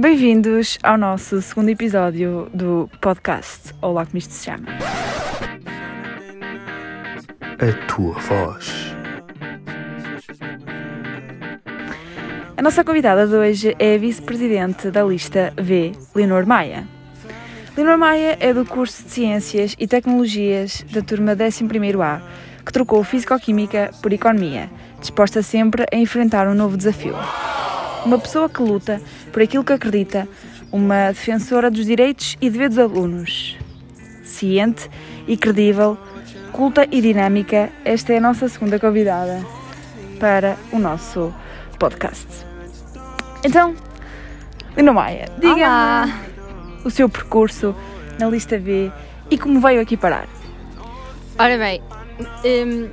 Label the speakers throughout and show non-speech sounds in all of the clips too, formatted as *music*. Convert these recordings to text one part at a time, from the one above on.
Speaker 1: Bem-vindos ao nosso segundo episódio do podcast Olá, como isto se chama.
Speaker 2: A tua voz.
Speaker 1: A nossa convidada de hoje é a vice-presidente da lista V, Leonor Maia. Leonor Maia é do curso de Ciências e Tecnologias da turma 11º A, que trocou Físico-Química por Economia, disposta sempre a enfrentar um novo desafio. Uma pessoa que luta por aquilo que acredita, uma defensora dos direitos e deveres dos alunos. Ciente e credível, culta e dinâmica, esta é a nossa segunda convidada para o nosso podcast. Então, Lina Maia, diga-me o seu percurso na lista V e como veio aqui parar.
Speaker 3: Ora bem, hum,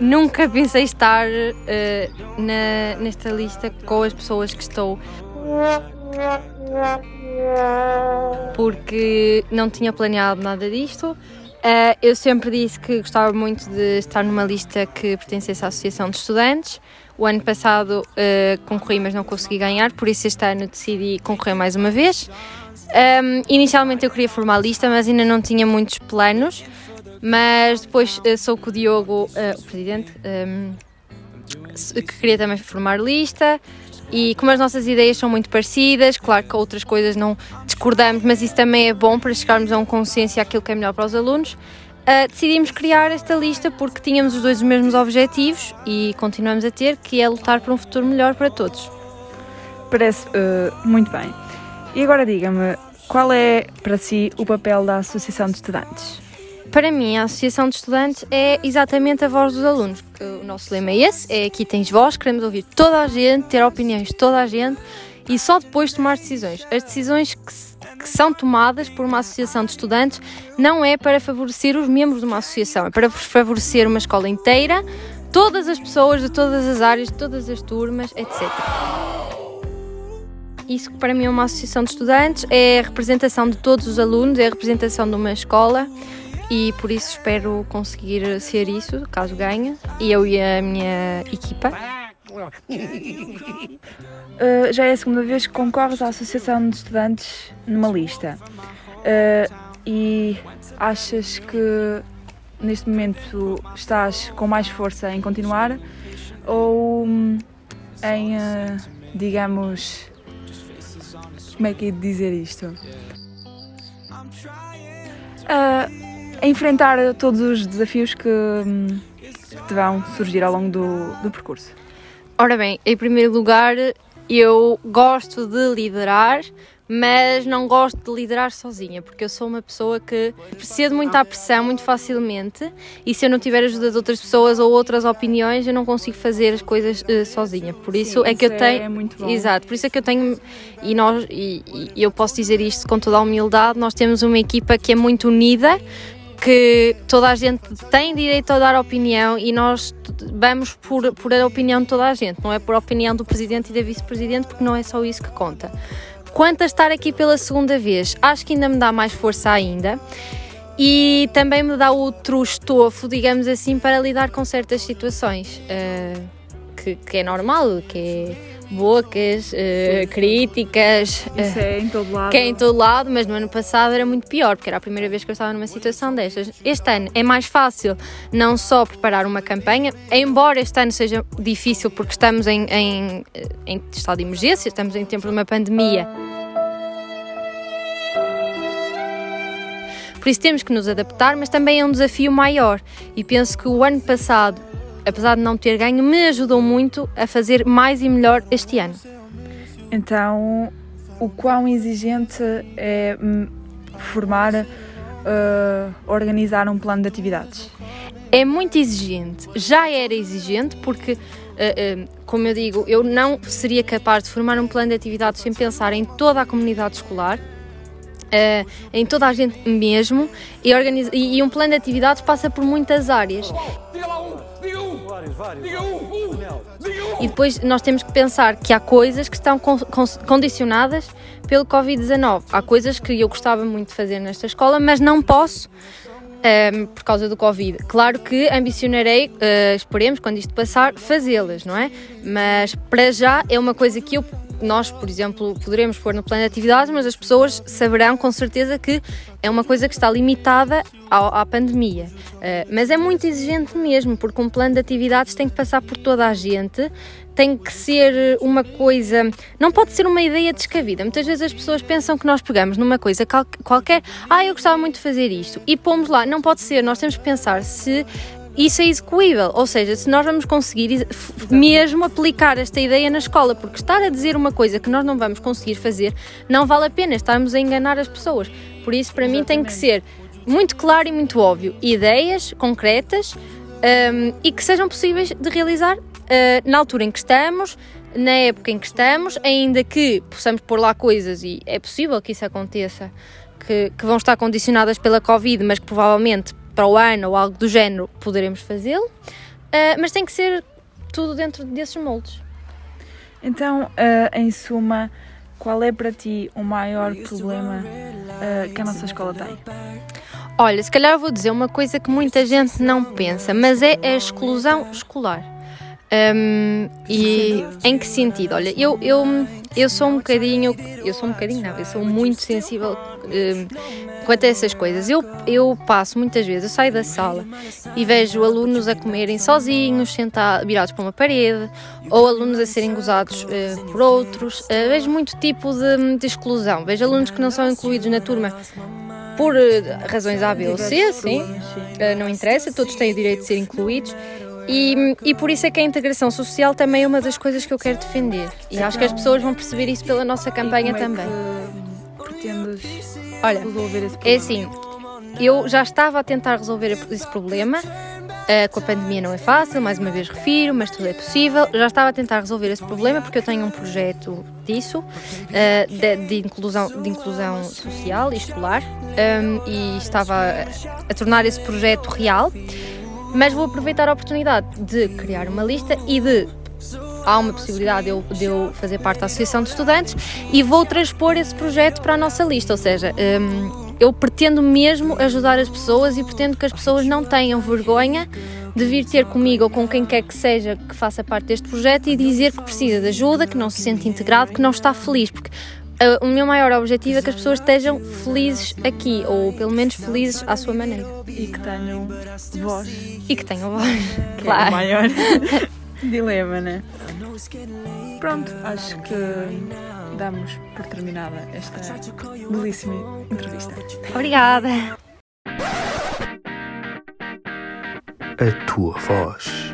Speaker 3: nunca pensei estar uh, na, nesta lista com as pessoas que estou. Porque não tinha planeado nada disto. Uh, eu sempre disse que gostava muito de estar numa lista que pertencesse à Associação de Estudantes. O ano passado uh, concorri, mas não consegui ganhar, por isso este ano decidi concorrer mais uma vez. Um, inicialmente eu queria formar a lista, mas ainda não tinha muitos planos. Mas depois uh, sou com o Diogo, uh, o presidente, um, que queria também formar lista. E como as nossas ideias são muito parecidas, claro que outras coisas não discordamos, mas isso também é bom para chegarmos a um consenso e aquilo que é melhor para os alunos. Uh, decidimos criar esta lista porque tínhamos os dois os mesmos objetivos e continuamos a ter, que é lutar por um futuro melhor para todos.
Speaker 1: Parece uh, muito bem. E agora diga-me, qual é para si o papel da Associação de Estudantes?
Speaker 3: Para mim, a Associação de Estudantes é exatamente a voz dos alunos. O nosso lema é esse, é aqui tens voz, queremos ouvir toda a gente, ter opiniões de toda a gente e só depois tomar decisões. As decisões que, que são tomadas por uma associação de estudantes não é para favorecer os membros de uma associação, é para favorecer uma escola inteira, todas as pessoas de todas as áreas, de todas as turmas, etc. Isso que para mim é uma associação de estudantes, é a representação de todos os alunos, é a representação de uma escola e por isso espero conseguir ser isso, caso ganhe, e eu e a minha equipa. *laughs*
Speaker 1: Uh, já é a segunda vez que concorres à Associação de Estudantes numa lista. Uh, e achas que neste momento estás com mais força em continuar ou em, uh, digamos, como é que é de dizer isto? Uh, a enfrentar todos os desafios que, que te vão surgir ao longo do, do percurso.
Speaker 3: Ora bem, em primeiro lugar, eu gosto de liderar, mas não gosto de liderar sozinha, porque eu sou uma pessoa que cedo muito à pressão muito facilmente e se eu não tiver ajuda de outras pessoas ou outras opiniões, eu não consigo fazer as coisas uh, sozinha. Por isso Sim, é que eu tenho,
Speaker 1: é muito bom.
Speaker 3: exato, por isso é que eu tenho e nós e, e eu posso dizer isto com toda a humildade, nós temos uma equipa que é muito unida, que toda a gente tem direito a dar opinião e nós vamos por, por a opinião de toda a gente, não é por a opinião do presidente e da vice-presidente, porque não é só isso que conta. Quanto a estar aqui pela segunda vez, acho que ainda me dá mais força ainda e também me dá outro estofo, digamos assim, para lidar com certas situações uh, que, que, é normal, que é bocas, uh, críticas.
Speaker 1: Isso é em todo lado.
Speaker 3: Que é em todo lado, mas no ano passado era muito pior, porque era a primeira vez que eu estava numa situação destas. Este ano é mais fácil não só preparar uma campanha, embora este ano seja difícil porque estamos em, em, em estado de emergência, estamos em tempo de uma pandemia. Por isso temos que nos adaptar, mas também é um desafio maior. E penso que o ano passado, apesar de não ter ganho, me ajudou muito a fazer mais e melhor este ano.
Speaker 1: Então, o quão exigente é hum, formar, uh, organizar um plano de atividades?
Speaker 3: É muito exigente. Já era exigente porque, uh, uh, como eu digo, eu não seria capaz de formar um plano de atividades sem pensar em toda a comunidade escolar Uh, em toda a gente mesmo e, organiza, e, e, um plano de atividades passa por muitas áreas. E depois nós temos que pensar que há coisas que estão con condicionadas pelo Covid-19. Há coisas que eu gostava muito de fazer nesta escola, mas não posso um, ehm, por causa do Covid. Claro que ambicionarei, uh, esperemos, quando isto passar, fazê-las, não é? Mas para já é uma coisa que eu nós, por exemplo, poderemos pôr no plano de atividades, mas as pessoas saberão com certeza que é uma coisa que está limitada à, à pandemia. Uh, mas é muito exigente mesmo, porque um plano de atividades tem que passar por toda a gente, tem que ser uma coisa. Não pode ser uma ideia descabida. Muitas vezes as pessoas pensam que nós pegamos numa coisa qualquer, ah, eu gostava muito de fazer isto, e pomos lá. Não pode ser, nós temos que pensar se isso é execuível, ou seja, se nós vamos conseguir mesmo aplicar esta ideia na escola, porque estar a dizer uma coisa que nós não vamos conseguir fazer não vale a pena, estarmos a enganar as pessoas. Por isso, para Exatamente. mim, tem que ser muito claro e muito óbvio, ideias concretas um, e que sejam possíveis de realizar uh, na altura em que estamos, na época em que estamos, ainda que possamos pôr lá coisas e é possível que isso aconteça, que, que vão estar condicionadas pela Covid, mas que provavelmente para o ano ou algo do género, poderemos fazê-lo, uh, mas tem que ser tudo dentro desses moldes.
Speaker 1: Então, uh, em suma, qual é para ti o maior problema uh, que a nossa escola tem?
Speaker 3: Olha, se calhar vou dizer uma coisa que muita gente não pensa, mas é a exclusão escolar. Um, e em que sentido? Olha, eu, eu, eu sou um bocadinho, eu sou um bocadinho, não, eu sou muito sensível um, quanto a essas coisas. Eu, eu passo muitas vezes, eu saio da sala e vejo alunos a comerem sozinhos, sentados, virados para uma parede, ou alunos a serem gozados uh, por outros. Uh, vejo muito tipo de, de exclusão. Vejo alunos que não são incluídos na turma por uh, razões A, B ou C, sim, uh, não interessa, todos têm o direito de ser incluídos. E, e por isso é que a integração social também é uma das coisas que eu quero defender. E acho que as pessoas vão perceber isso pela nossa campanha
Speaker 1: é
Speaker 3: também.
Speaker 1: pretendes Olha, resolver esse
Speaker 3: problema? É assim, eu já estava a tentar resolver esse problema. Uh, com a pandemia não é fácil, mais uma vez refiro, mas tudo é possível. Já estava a tentar resolver esse problema porque eu tenho um projeto disso, uh, de, de, inclusão, de inclusão social e escolar, um, e estava a, a tornar esse projeto real mas vou aproveitar a oportunidade de criar uma lista e de há uma possibilidade de eu, de eu, fazer parte da Associação de Estudantes e vou transpor esse projeto para a nossa lista, ou seja, um, eu pretendo mesmo ajudar as pessoas e pretendo que as pessoas não tenham vergonha de vir ter comigo ou com quem quer que seja que faça parte deste projeto e dizer que precisa de ajuda, que não se sente integrado, que não está feliz, porque uh, o meu maior objetivo é que as pessoas estejam felizes aqui, ou pelo menos felizes à sua maneira.
Speaker 1: E que tenham voz.
Speaker 3: E que tenham voz. *laughs*
Speaker 1: Que claro. É o maior *laughs* dilema, né? Pronto, acho que damos por terminada esta belíssima entrevista.
Speaker 3: Obrigada.
Speaker 2: A tua voz.